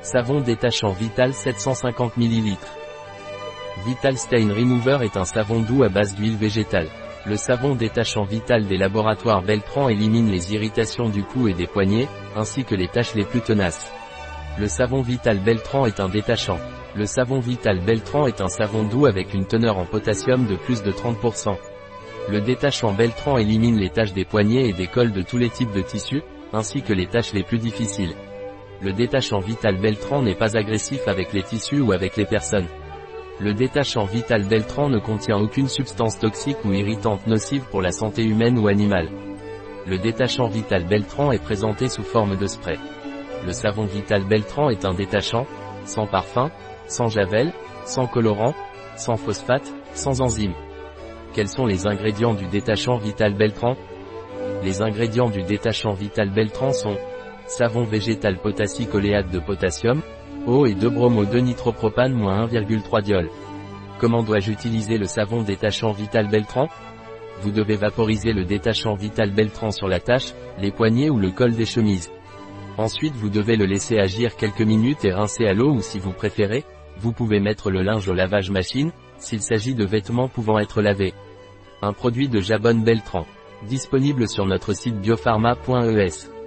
Savon détachant Vital 750 ml. Vital Stain Remover est un savon doux à base d'huile végétale. Le savon détachant Vital des laboratoires Beltran élimine les irritations du cou et des poignets, ainsi que les taches les plus tenaces. Le savon Vital Beltran est un détachant. Le savon Vital Beltran est un savon doux avec une teneur en potassium de plus de 30%. Le détachant Beltran élimine les taches des poignets et des cols de tous les types de tissus, ainsi que les taches les plus difficiles. Le détachant Vital Beltran n'est pas agressif avec les tissus ou avec les personnes. Le détachant Vital Beltran ne contient aucune substance toxique ou irritante nocive pour la santé humaine ou animale. Le détachant Vital Beltran est présenté sous forme de spray. Le savon Vital Beltran est un détachant, sans parfum, sans javel, sans colorant, sans phosphate, sans enzymes. Quels sont les ingrédients du détachant Vital Beltran? Les ingrédients du détachant Vital Beltran sont savon végétal potassicoléate de potassium, eau et 2 bromo 2 nitropropane moins 1,3 diol. Comment dois-je utiliser le savon détachant Vital Beltran? Vous devez vaporiser le détachant Vital Beltran sur la tache, les poignets ou le col des chemises. Ensuite vous devez le laisser agir quelques minutes et rincer à l'eau ou si vous préférez, vous pouvez mettre le linge au lavage machine, s'il s'agit de vêtements pouvant être lavés. Un produit de Jabonne Beltran. Disponible sur notre site biopharma.es.